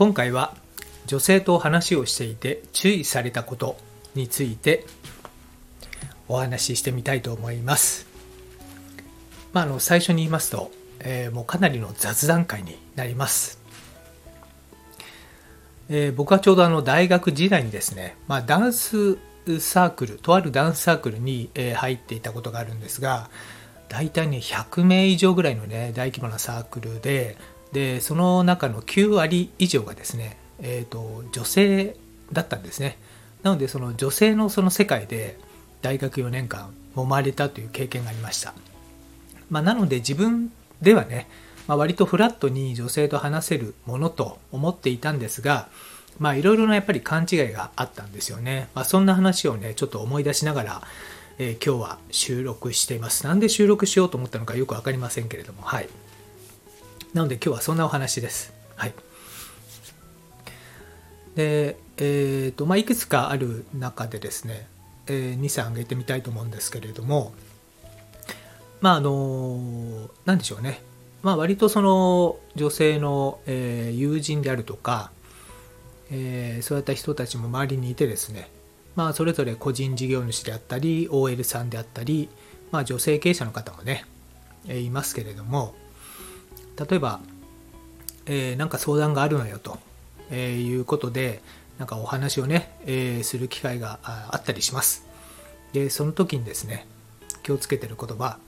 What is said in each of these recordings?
今回は女性と話をしていて注意されたことについてお話ししてみたいと思います。まあ、あの最初に言いますと、えーもうかなりの雑談会になります。えー僕はちょうどあの大学時代にですね、まあ、ダンスサークルとあるダンスサークルに、えー入っていたことがあるんですが大体ね100名以上ぐらいのね大規模なサークルででその中の9割以上がですね、えー、と女性だったんですね。なのでその女性のその世界で大学4年間揉まれたという経験がありました、まあ、なので自分ではね、まあ、割とフラットに女性と話せるものと思っていたんですがまあいろいろなやっぱり勘違いがあったんですよね、まあ、そんな話をねちょっと思い出しながら、えー今日は収録しています。なんで収録しようと思ったのかよく分かりませんけれどもはい。なので今日はそんなお話です。はい。で、えっ、と、まあ、いくつかある中でですね、えー2、3挙げてみたいと思うんですけれども、まあ、あの、なんでしょうね。まあ、割とその女性の、えー友人であるとか、えーそういった人たちも周りにいてですね、まあ、それぞれ個人事業主であったり、OL さんであったり、まあ、女性経営者の方もね、えーいますけれども、例えば、えーなんか相談があるのよと、えーいうことでなんかお話をね、えーする機会があったりします。でその時にですね気をつけてる言葉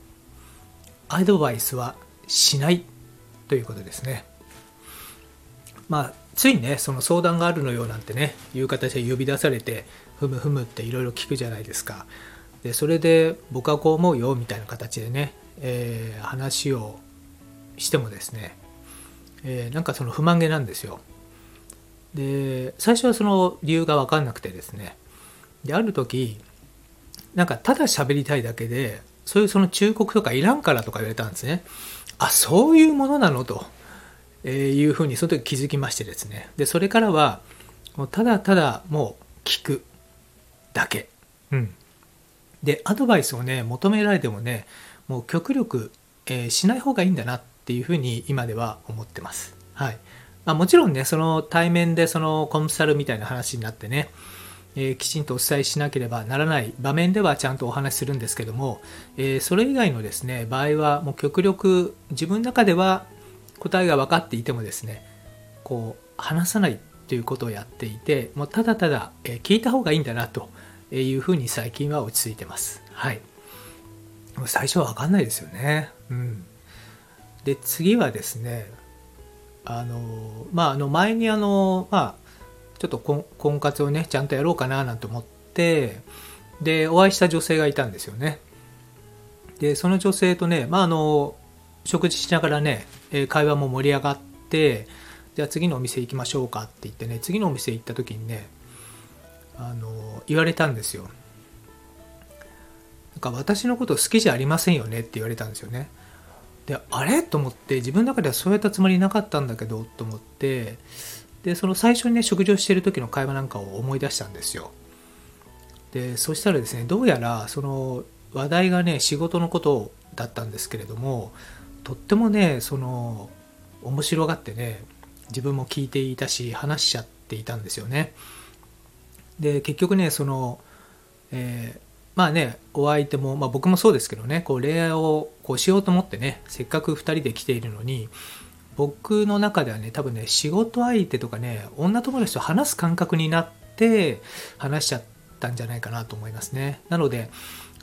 アドバイスはしないということですね。まあついねその相談があるのよなんてねいう形で呼び出されてふむふむっていろいろ聞くじゃないですか。でそれで僕はこう思うよみたいな形でね、えー話をしてもですね、えーなんかその不満げなんですよ。で最初はその理由が分かんなくてですね。である時なんかただ喋りたいだけでそういうその忠告とかいらんからとか言われたんですね。あそういうものなのと、えいうふうにその時気づきましてですね。でそれからはもうただただもう聞くだけ。うん。でアドバイスをね求められてもねもう極力、えーしない方がいいんだなっていうふうに今では思ってます。はいまあ、もちろんねその対面でそのコンサルみたいな話になってね、えーきちんとお伝えしなければならない場面ではちゃんとお話しするんですけども、えーそれ以外のですね場合はもう極力自分の中では答えが分かっていてもですねこう話さないっていうことをやっていてもうただただ、え聞いた方がいいんだなというふうに最近は落ち着いてます。はい最初は分かんないですよね。うん、で次はですねあのまああの前にあのまあちょっと婚活をねちゃんとやろうかななんて思ってでお会いした女性がいたんですよね。でその女性とねまああの食事しながらね会話も盛り上がってじゃあ次のお店行きましょうかって言ってね次のお店行った時にねあの言われたんですよ。なんか私のこと好きじゃありませんよねって言われたんですよね。であれ？と思って自分の中ではそうやったつもりなかったんだけどと思ってでその最初にね食事をしてる時の会話なんかを思い出したんですよ。でそしたらですねどうやらその話題がね仕事のことだったんですけれどもとってもねその面白がってね自分も聞いていたし話しちゃっていたんですよね。で結局ねその、えーまあねお相手も、まあ、僕もそうですけどねこう恋愛をこうしようと思ってねせっかく2人で来ているのに僕の中ではね多分ね仕事相手とかね女友達と話す感覚になって話しちゃったんじゃないかなと思いますね。なので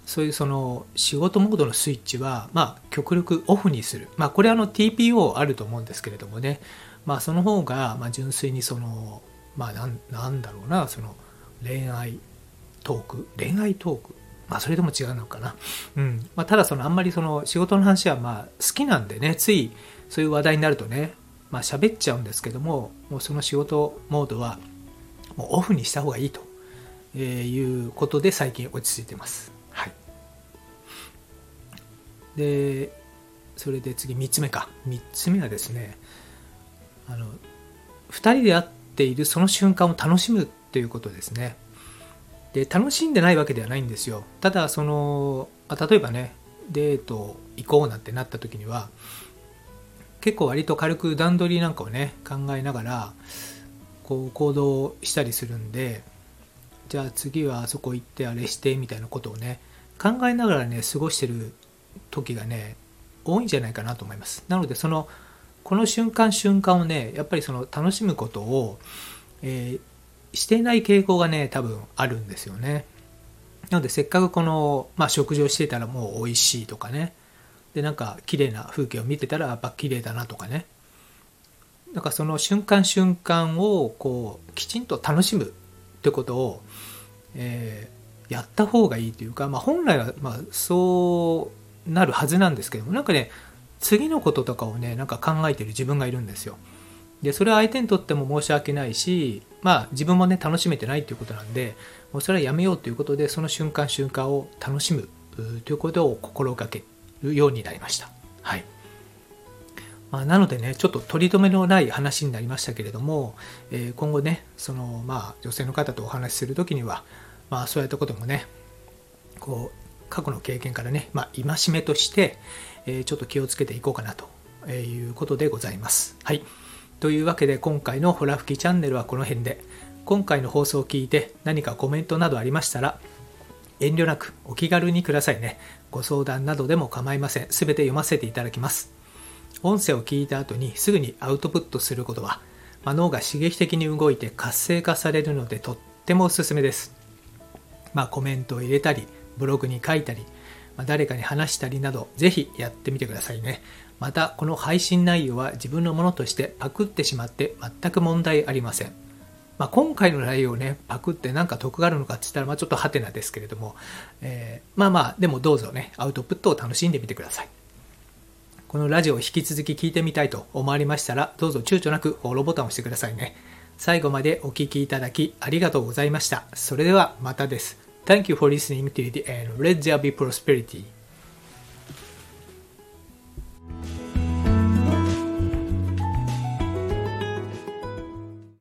そういうその仕事モードのスイッチはまあ極力オフにする。まあこれはあの TPO あると思うんですけれどもね。まあその方がま純粋にそのまあなんだろうなその恋愛トーク恋愛トーク。まあそれでも違うのかな。うん。まあただそのあんまりその仕事の話はまあ好きなんでね、ついそういう話題になるとね、まあ喋っちゃうんですけどももうその仕事モードはもうオフにした方がいいということで最近落ち着いてます。はい。でそれで次3つ目か。3つ目はですねあの2人で会っているその瞬間を楽しむっていうことですねで楽しんでないわけではないんですよ。ただその例えばねデート行こうなんてなった時には結構割と軽く段取りなんかをね考えながらこう行動したりするんでじゃあ次はあそこ行ってあれしてみたいなことをね考えながらね過ごしてる時がね多いんじゃないかなと思います。なのでそのこの瞬間瞬間をねやっぱりその楽しむことを、えー、してない傾向がね多分あるんですよね。なのでせっかくこの、まあ、食事をしてたらもう美味しいとかね。でなんか綺麗な風景を見てたらやっぱ綺麗だなとかね。だからその瞬間瞬間をこうきちんと楽しむってことを、えー、やった方がいいというか、まあ、本来はまあそうなるはずなんですけどもなんかね次のこととかをねなんか考えてる自分がいるんですよ。でそれは相手にとっても申し訳ないしまあ自分もね楽しめてないということなんでもうそれはやめようということでその瞬間瞬間を楽しむということを心がけるようになりましたはいまあ、なのでね、ちょっと取り留めのない話になりましたけれども、えー、今後ね、そのまあ女性の方とお話しするときには、まあそういったこともね、こう、過去の経験からね、まあ戒めとして、えー、ちょっと気をつけていこうかなということでございます。はい。というわけで今回のホラ吹きチャンネルはこの辺で、今回の放送を聞いて何かコメントなどありましたら、遠慮なくお気軽にくださいね。ご相談などでも構いません。すべて読ませていただきます。音声を聞いた後にすぐにアウトプットすることは、まあ、脳が刺激的に動いて活性化されるのでとってもおすすめです。まあ、コメントを入れたり、ブログに書いたり、まあ、誰かに話したりなど、ぜひやってみてくださいね。また、この配信内容は自分のものとしてパクってしまって全く問題ありません。まあ、今回の内容をね、パクって何か得があるのかって言ったら、まあ、ちょっとハテナですけれども、えー、まあまあ、でもどうぞね、アウトプットを楽しんでみてください。このラジオを引き続き聞いてみたいと思われましたら、どうぞ躊躇なくフォローボタンを押してくださいね。最後までお聴きいただきありがとうございました。それではまたです。Thank you for listening to the end. Let there be prosperity.